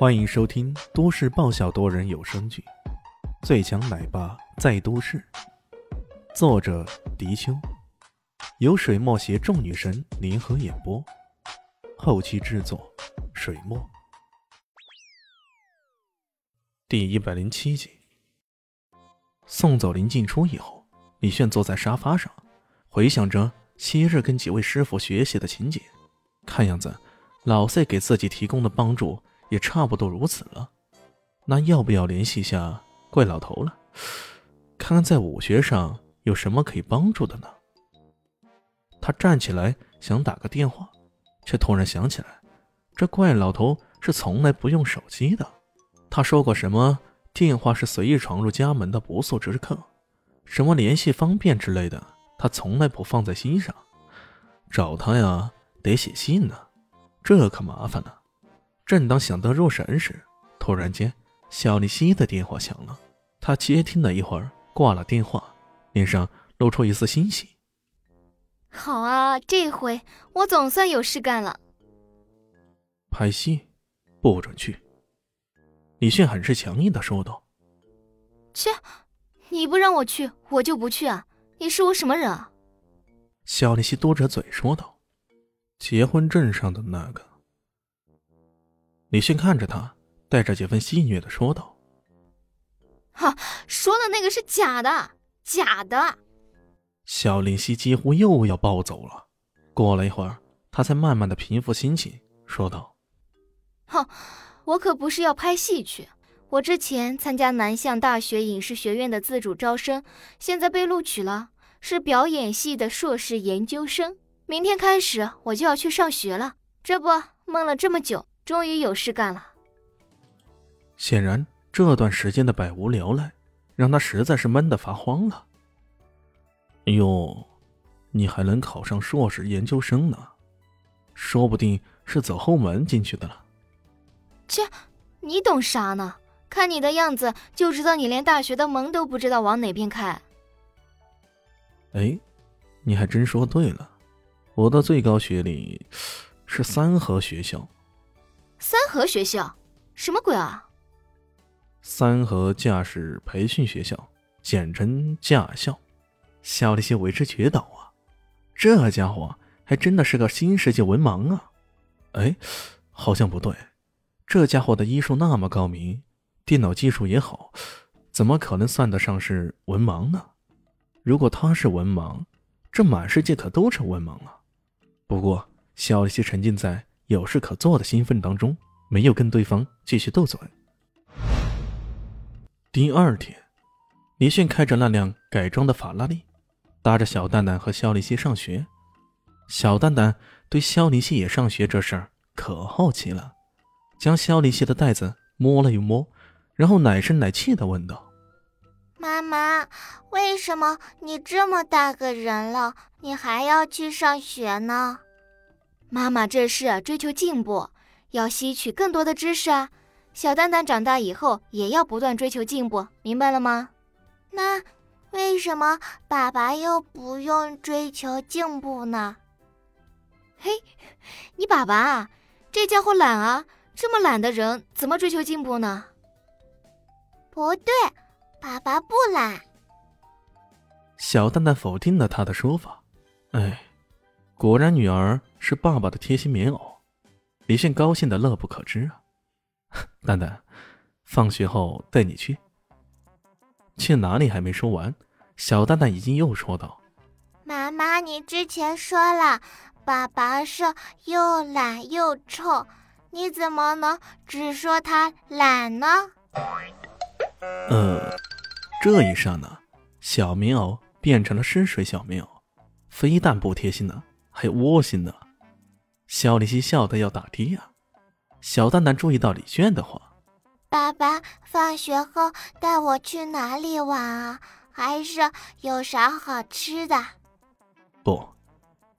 欢迎收听都市爆笑多人有声剧《最强奶爸在都市》，作者：迪秋，由水墨携众女神联合演播，后期制作：水墨。第一百零七集，送走林静初以后，李炫坐在沙发上，回想着昔日跟几位师傅学习的情景，看样子老赛给自己提供的帮助。也差不多如此了，那要不要联系一下怪老头了？看看在武学上有什么可以帮助的呢？他站起来想打个电话，却突然想起来，这怪老头是从来不用手机的。他说过什么电话是随意闯入家门的不速之客，什么联系方便之类的，他从来不放在心上。找他呀，得写信呢，这可麻烦了。正当想得入神时，突然间，小丽西的电话响了。他接听了一会儿，挂了电话，脸上露出一丝欣喜。好啊，这回我总算有事干了。拍戏，不准去。李迅很是强硬的说道。切，你不让我去，我就不去啊！你是我什么人啊？小丽西嘟着嘴说道。结婚证上的那个。李迅看着他，带着几分戏谑的说道：“哈，说的那个是假的，假的。”小林夕几乎又要暴走了。过了一会儿，他才慢慢的平复心情，说道：“哼，我可不是要拍戏去。我之前参加南向大学影视学院的自主招生，现在被录取了，是表演系的硕士研究生。明天开始我就要去上学了。这不，闷了这么久。”终于有事干了。显然，这段时间的百无聊赖，让他实在是闷得发慌了。哎呦，你还能考上硕士研究生呢？说不定是走后门进去的了。切，你懂啥呢？看你的样子，就知道你连大学的门都不知道往哪边开。哎，你还真说对了，我的最高学历是三河学校。三河学校，什么鬼啊？三河驾驶培训学校，简称驾校。小李些为之绝倒啊！这家伙还真的是个新世纪文盲啊！哎，好像不对，这家伙的医术那么高明，电脑技术也好，怎么可能算得上是文盲呢？如果他是文盲，这满世界可都成文盲了。不过，小李些沉浸在。有事可做的兴奋当中，没有跟对方继续斗嘴。第二天，李迅开着那辆改装的法拉利，搭着小蛋蛋和肖丽西上学。小蛋蛋对肖丽西也上学这事儿可好奇了，将肖丽西的袋子摸了又摸，然后奶声奶气的问道：“妈妈，为什么你这么大个人了，你还要去上学呢？”妈妈，这是追求进步，要吸取更多的知识啊！小蛋蛋长大以后也要不断追求进步，明白了吗？那为什么爸爸又不用追求进步呢？嘿，你爸爸啊这家伙懒啊！这么懒的人怎么追求进步呢？不对，爸爸不懒。小蛋蛋否定了他的说法。哎，果然女儿。是爸爸的贴心棉袄，李迅高兴的乐不可支啊！蛋蛋，放学后带你去。去哪里还没说完，小蛋蛋已经又说道：“妈妈，你之前说了，爸爸是又懒又臭，你怎么能只说他懒呢？”呃，这一刹那，小棉袄变成了湿水小棉袄，非但不贴心呢，还窝心呢。肖丽西笑得要打的呀！小蛋蛋注意到李炫的话：“爸爸放学后带我去哪里玩啊？还是有啥好吃的？”“不，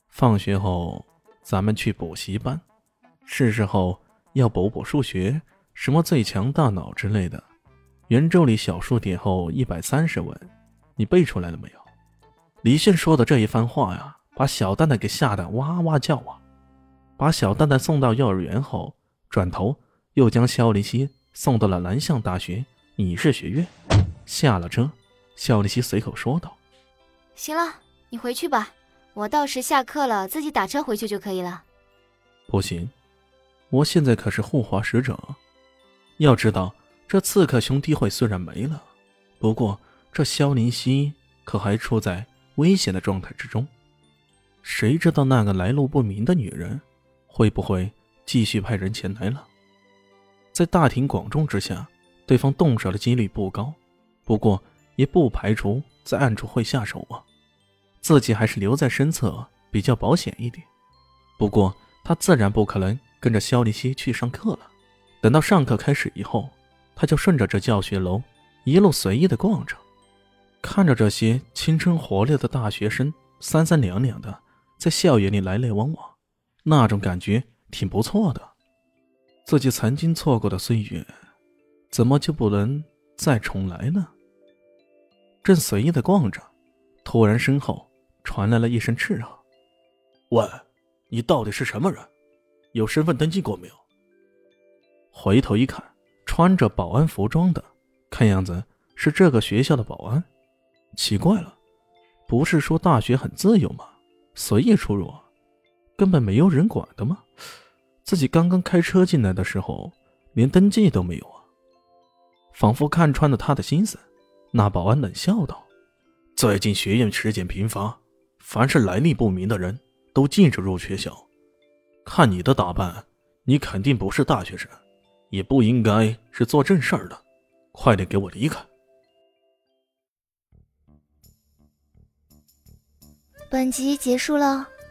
放学后咱们去补习班，是时候要补补数学，什么最强大脑之类的。圆周里小数点后一百三十问，你背出来了没有？”李炫说的这一番话呀，把小蛋蛋给吓得哇哇叫啊！把小蛋蛋送到幼儿园后，转头又将肖林熙送到了南向大学影视学院。下了车，肖林熙随口说道：“行了，你回去吧，我到时下课了自己打车回去就可以了。”不行，我现在可是护华使者。要知道，这刺客兄弟会虽然没了，不过这肖林希可还处在危险的状态之中。谁知道那个来路不明的女人会不会继续派人前来了？在大庭广众之下，对方动手的几率不高，不过也不排除在暗处会下手啊。自己还是留在身侧比较保险一点。不过他自然不可能跟着萧林熙去上课了。等到上课开始以后，他就顺着这教学楼一路随意的逛着，看着这些青春活力的大学生三三两两的在校园里来来往往，那种感觉挺不错的。自己曾经错过的岁月，怎么就不能再重来呢？正随意的逛着，突然身后传来了一声斥喝：“喂，你到底是什么人？有身份登记过没有？”回头一看，穿着保安服装的，看样子是这个学校的保安。奇怪了，不是说大学很自由吗？随意出入啊，根本没有人管的吗？自己刚刚开车进来的时候，连登记都没有啊！仿佛看穿了他的心思，那保安冷笑道：“最近学院尸检频发，凡是来历不明的人都禁止入学校。看你的打扮，你肯定不是大学生。”也不应该是做正事儿的，快点给我离开！本集结束了，